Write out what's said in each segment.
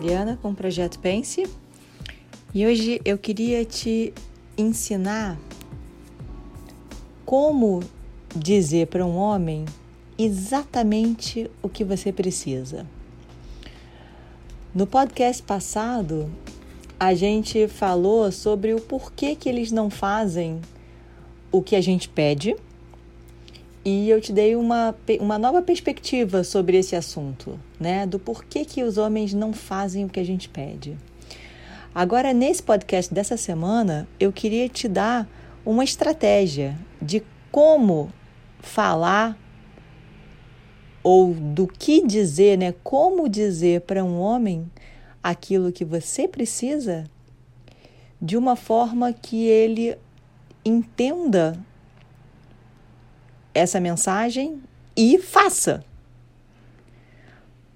Mariana com o projeto Pense e hoje eu queria te ensinar como dizer para um homem exatamente o que você precisa. No podcast passado, a gente falou sobre o porquê que eles não fazem o que a gente pede e eu te dei uma, uma nova perspectiva sobre esse assunto, né? Do porquê que os homens não fazem o que a gente pede. Agora, nesse podcast dessa semana, eu queria te dar uma estratégia de como falar ou do que dizer, né? Como dizer para um homem aquilo que você precisa de uma forma que ele entenda essa mensagem e faça.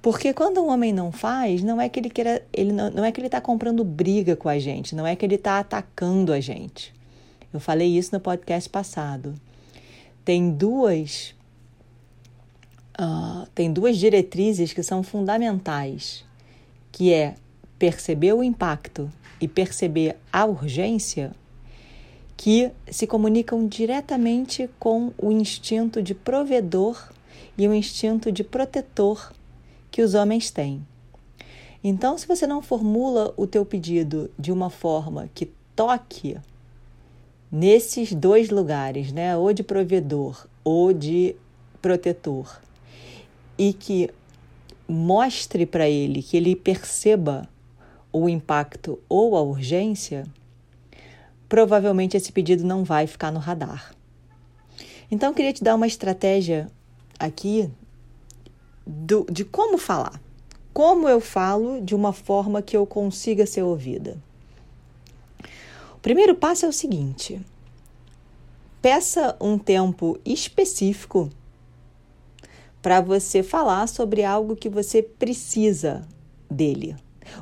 Porque quando um homem não faz, não é que ele queira, ele não, não é que ele está comprando briga com a gente, não é que ele está atacando a gente. Eu falei isso no podcast passado. Tem duas uh, tem duas diretrizes que são fundamentais, que é perceber o impacto e perceber a urgência que se comunicam diretamente com o instinto de provedor e o instinto de protetor que os homens têm. Então, se você não formula o teu pedido de uma forma que toque nesses dois lugares, né, ou de provedor ou de protetor, e que mostre para ele que ele perceba o impacto ou a urgência, provavelmente esse pedido não vai ficar no radar. Então, eu queria te dar uma estratégia aqui do, de como falar. Como eu falo de uma forma que eu consiga ser ouvida. O primeiro passo é o seguinte: peça um tempo específico para você falar sobre algo que você precisa dele.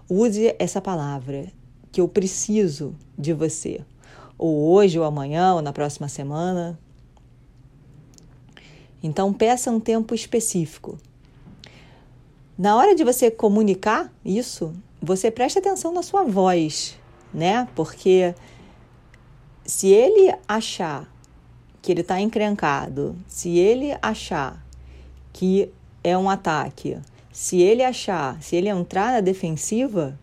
Use essa palavra, que eu preciso de você ou hoje, ou amanhã, ou na próxima semana. Então, peça um tempo específico. Na hora de você comunicar isso, você preste atenção na sua voz, né? Porque se ele achar que ele está encrencado, se ele achar que é um ataque, se ele achar, se ele entrar na defensiva,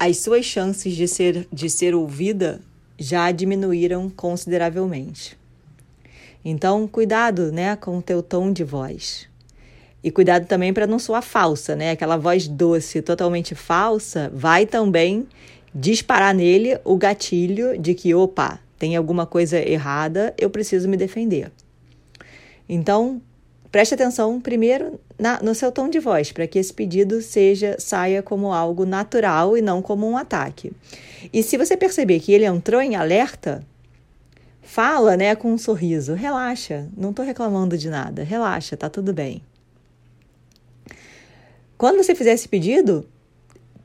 as suas chances de ser, de ser ouvida já diminuíram consideravelmente. Então, cuidado, né, com o teu tom de voz. E cuidado também para não soar falsa, né? Aquela voz doce, totalmente falsa, vai também disparar nele o gatilho de que, opa, tem alguma coisa errada, eu preciso me defender. Então, Preste atenção primeiro na, no seu tom de voz, para que esse pedido seja saia como algo natural e não como um ataque. E se você perceber que ele entrou em alerta, fala, né, com um sorriso, relaxa, não estou reclamando de nada, relaxa, tá tudo bem. Quando você fizer esse pedido,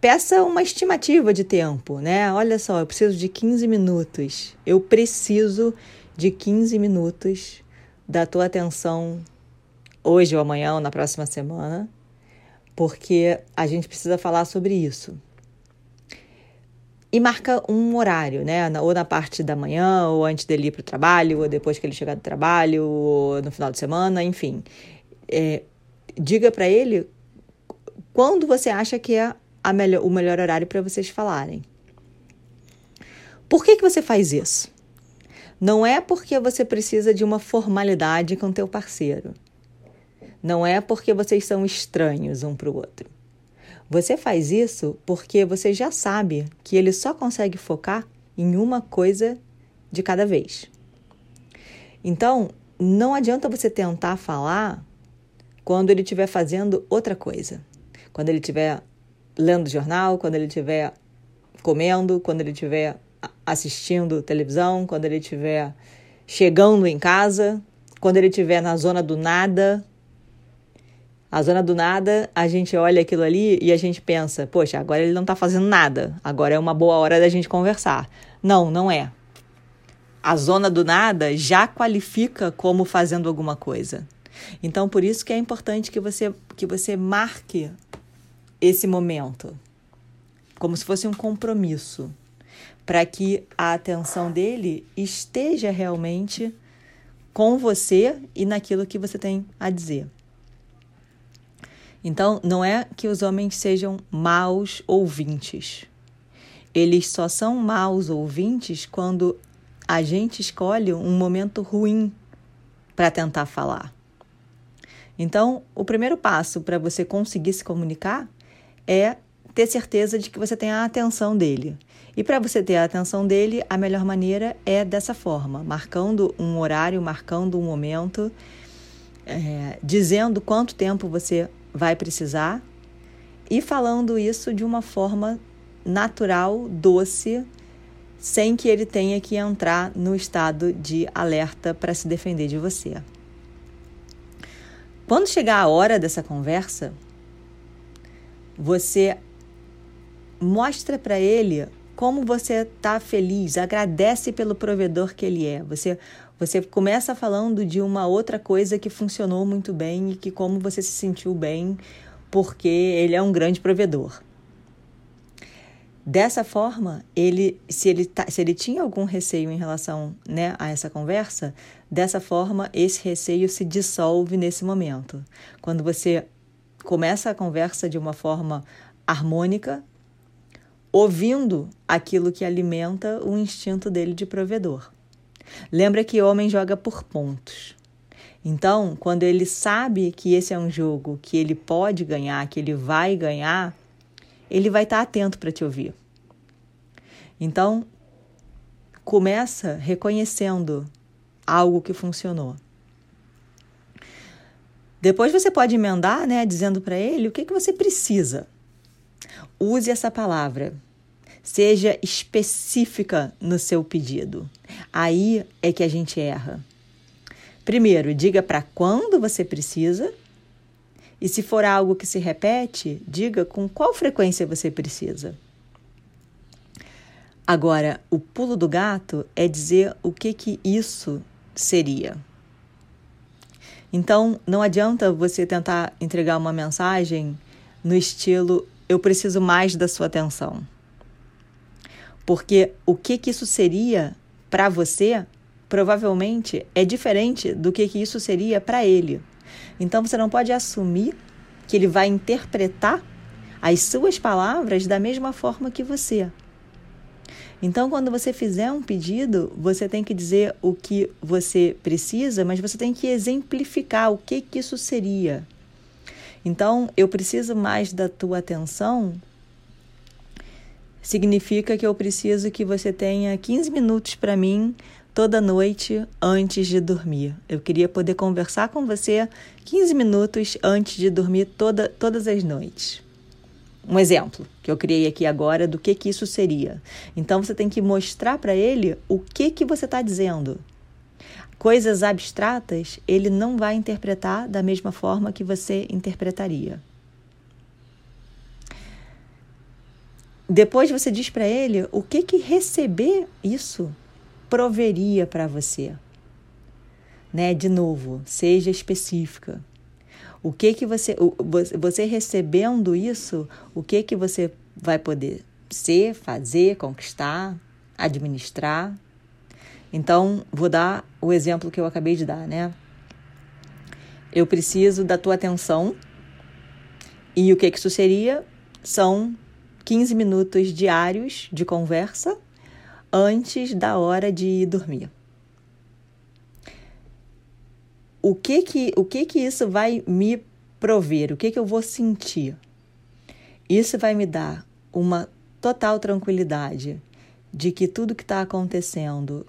peça uma estimativa de tempo, né? Olha só, eu preciso de 15 minutos. Eu preciso de 15 minutos da tua atenção hoje ou amanhã ou na próxima semana, porque a gente precisa falar sobre isso. E marca um horário, né? Ou na parte da manhã, ou antes dele ir para o trabalho, ou depois que ele chegar do trabalho, ou no final de semana, enfim. É, diga para ele quando você acha que é melhor, o melhor horário para vocês falarem. Por que, que você faz isso? Não é porque você precisa de uma formalidade com teu parceiro. Não é porque vocês são estranhos um para o outro. Você faz isso porque você já sabe que ele só consegue focar em uma coisa de cada vez. Então, não adianta você tentar falar quando ele estiver fazendo outra coisa. Quando ele estiver lendo jornal, quando ele estiver comendo, quando ele estiver assistindo televisão, quando ele estiver chegando em casa, quando ele estiver na zona do nada, a zona do nada, a gente olha aquilo ali e a gente pensa, poxa, agora ele não está fazendo nada, agora é uma boa hora da gente conversar. Não, não é. A zona do nada já qualifica como fazendo alguma coisa. Então, por isso que é importante que você, que você marque esse momento como se fosse um compromisso para que a atenção dele esteja realmente com você e naquilo que você tem a dizer. Então, não é que os homens sejam maus ouvintes. Eles só são maus ouvintes quando a gente escolhe um momento ruim para tentar falar. Então, o primeiro passo para você conseguir se comunicar é ter certeza de que você tem a atenção dele. E para você ter a atenção dele, a melhor maneira é dessa forma, marcando um horário, marcando um momento, é, dizendo quanto tempo você vai precisar e falando isso de uma forma natural, doce, sem que ele tenha que entrar no estado de alerta para se defender de você. Quando chegar a hora dessa conversa, você mostra para ele como você está feliz, agradece pelo provedor que ele é. Você você começa falando de uma outra coisa que funcionou muito bem e que como você se sentiu bem porque ele é um grande provedor. Dessa forma, ele, se ele, tá, se ele tinha algum receio em relação né, a essa conversa, dessa forma esse receio se dissolve nesse momento. Quando você começa a conversa de uma forma harmônica, ouvindo aquilo que alimenta o instinto dele de provedor. Lembra que homem joga por pontos. Então, quando ele sabe que esse é um jogo que ele pode ganhar, que ele vai ganhar, ele vai estar atento para te ouvir. Então, começa reconhecendo algo que funcionou. Depois você pode emendar, né, dizendo para ele o que, que você precisa. Use essa palavra. Seja específica no seu pedido. Aí é que a gente erra. Primeiro, diga para quando você precisa. E se for algo que se repete, diga com qual frequência você precisa. Agora, o pulo do gato é dizer o que que isso seria. Então, não adianta você tentar entregar uma mensagem no estilo eu preciso mais da sua atenção. Porque o que, que isso seria para você, provavelmente é diferente do que, que isso seria para ele. Então você não pode assumir que ele vai interpretar as suas palavras da mesma forma que você. Então, quando você fizer um pedido, você tem que dizer o que você precisa, mas você tem que exemplificar o que, que isso seria. Então, eu preciso mais da tua atenção. Significa que eu preciso que você tenha 15 minutos para mim toda noite antes de dormir. Eu queria poder conversar com você 15 minutos antes de dormir toda, todas as noites. Um exemplo que eu criei aqui agora do que, que isso seria. Então você tem que mostrar para ele o que, que você está dizendo coisas abstratas, ele não vai interpretar da mesma forma que você interpretaria. Depois você diz para ele o que que receber isso proveria para você. Né? De novo, seja específica. O que que você você recebendo isso, o que que você vai poder ser, fazer, conquistar, administrar? Então, vou dar o exemplo que eu acabei de dar, né? Eu preciso da tua atenção. E o que, que isso seria? São 15 minutos diários de conversa antes da hora de dormir. O que que, o que, que isso vai me prover? O que, que eu vou sentir? Isso vai me dar uma total tranquilidade de que tudo que está acontecendo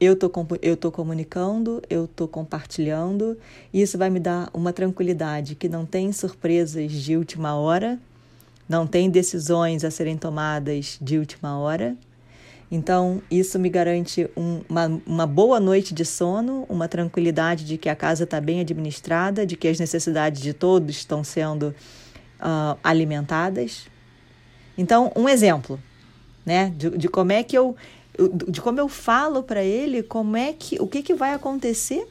eu tô, eu tô comunicando, eu tô compartilhando, e isso vai me dar uma tranquilidade que não tem surpresas de última hora, não tem decisões a serem tomadas de última hora. Então, isso me garante um, uma, uma boa noite de sono, uma tranquilidade de que a casa está bem administrada, de que as necessidades de todos estão sendo uh, alimentadas. Então, um exemplo né, de, de como é que eu de como eu falo para ele como é que o que, que vai acontecer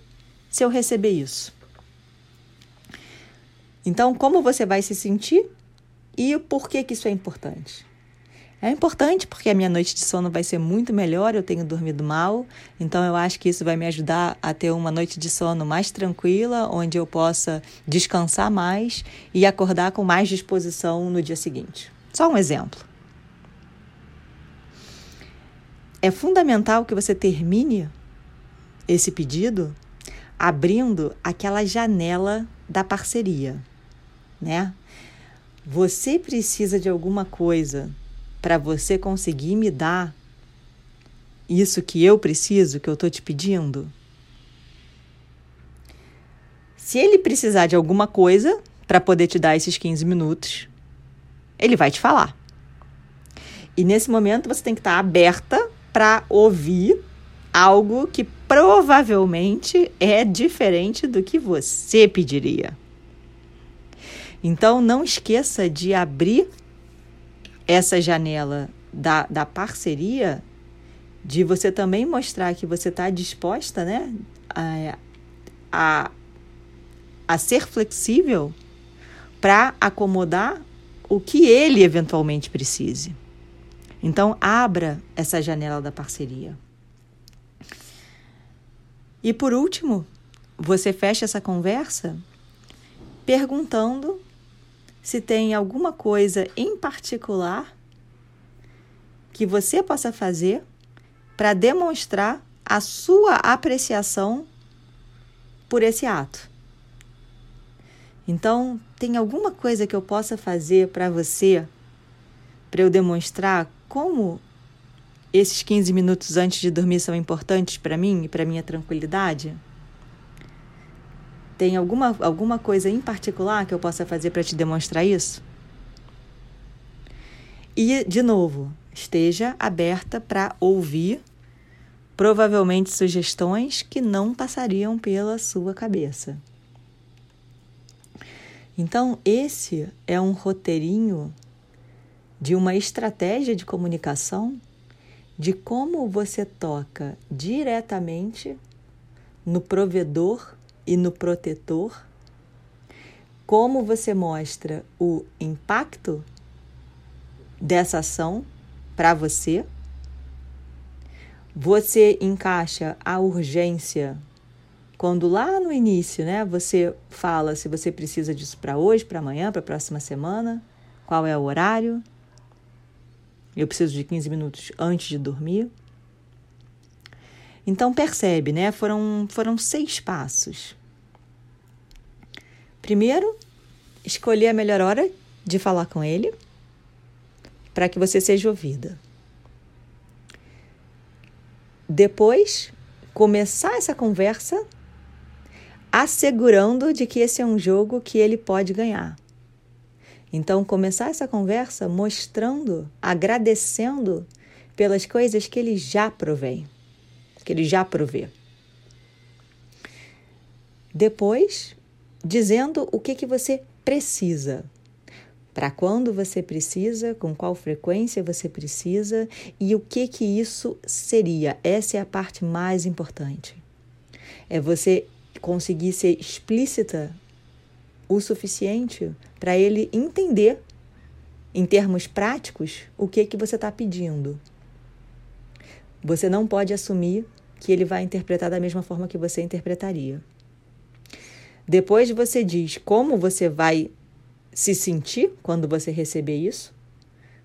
se eu receber isso. Então, como você vai se sentir e por que, que isso é importante? É importante porque a minha noite de sono vai ser muito melhor, eu tenho dormido mal, então eu acho que isso vai me ajudar a ter uma noite de sono mais tranquila, onde eu possa descansar mais e acordar com mais disposição no dia seguinte. Só um exemplo. É fundamental que você termine esse pedido abrindo aquela janela da parceria, né? Você precisa de alguma coisa para você conseguir me dar isso que eu preciso, que eu estou te pedindo? Se ele precisar de alguma coisa para poder te dar esses 15 minutos, ele vai te falar. E nesse momento você tem que estar tá aberta para ouvir algo que provavelmente é diferente do que você pediria. Então não esqueça de abrir essa janela da, da parceria, de você também mostrar que você está disposta né, a, a, a ser flexível para acomodar o que ele eventualmente precise. Então, abra essa janela da parceria. E por último, você fecha essa conversa perguntando se tem alguma coisa em particular que você possa fazer para demonstrar a sua apreciação por esse ato. Então, tem alguma coisa que eu possa fazer para você, para eu demonstrar como esses 15 minutos antes de dormir são importantes para mim e para minha tranquilidade? Tem alguma, alguma coisa em particular que eu possa fazer para te demonstrar isso? E, de novo, esteja aberta para ouvir provavelmente sugestões que não passariam pela sua cabeça. Então, esse é um roteirinho de uma estratégia de comunicação de como você toca diretamente no provedor e no protetor, como você mostra o impacto dessa ação para você. Você encaixa a urgência quando lá no início, né, você fala se você precisa disso para hoje, para amanhã, para a próxima semana, qual é o horário. Eu preciso de 15 minutos antes de dormir. Então percebe, né? Foram, foram seis passos. Primeiro, escolher a melhor hora de falar com ele para que você seja ouvida. Depois, começar essa conversa assegurando de que esse é um jogo que ele pode ganhar. Então, começar essa conversa mostrando, agradecendo pelas coisas que ele já provém que ele já provê. Depois, dizendo o que, que você precisa. Para quando você precisa, com qual frequência você precisa e o que que isso seria. Essa é a parte mais importante. É você conseguir ser explícita o suficiente para ele entender, em termos práticos, o que que você está pedindo. Você não pode assumir que ele vai interpretar da mesma forma que você interpretaria. Depois você diz como você vai se sentir quando você receber isso,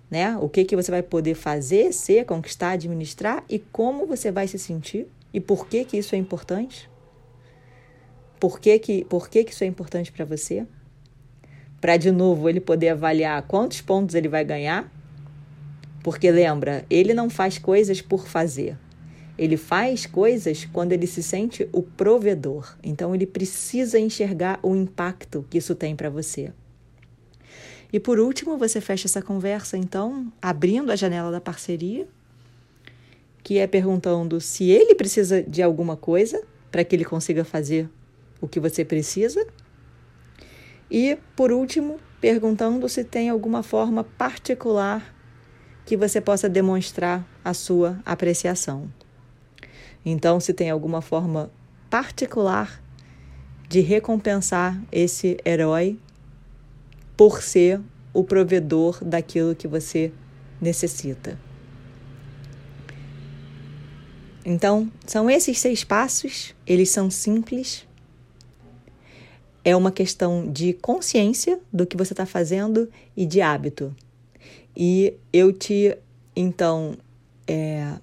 né? O que que você vai poder fazer, ser, conquistar, administrar e como você vai se sentir e por que que isso é importante? Por que que, por que, que isso é importante para você? Para de novo ele poder avaliar quantos pontos ele vai ganhar. Porque lembra, ele não faz coisas por fazer. Ele faz coisas quando ele se sente o provedor. Então ele precisa enxergar o impacto que isso tem para você. E por último, você fecha essa conversa então abrindo a janela da parceria, que é perguntando se ele precisa de alguma coisa para que ele consiga fazer o que você precisa. E por último, perguntando se tem alguma forma particular que você possa demonstrar a sua apreciação. Então, se tem alguma forma particular de recompensar esse herói por ser o provedor daquilo que você necessita. Então, são esses seis passos, eles são simples. É uma questão de consciência do que você está fazendo e de hábito. E eu te, então, é,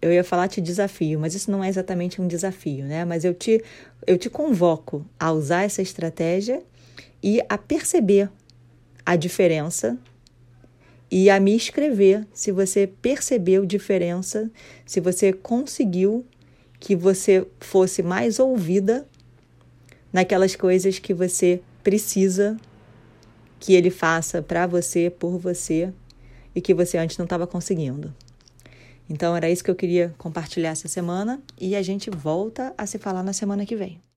eu ia falar te desafio, mas isso não é exatamente um desafio, né? Mas eu te, eu te convoco a usar essa estratégia e a perceber a diferença e a me escrever se você percebeu diferença, se você conseguiu que você fosse mais ouvida naquelas coisas que você precisa que ele faça para você, por você e que você antes não estava conseguindo. Então era isso que eu queria compartilhar essa semana e a gente volta a se falar na semana que vem.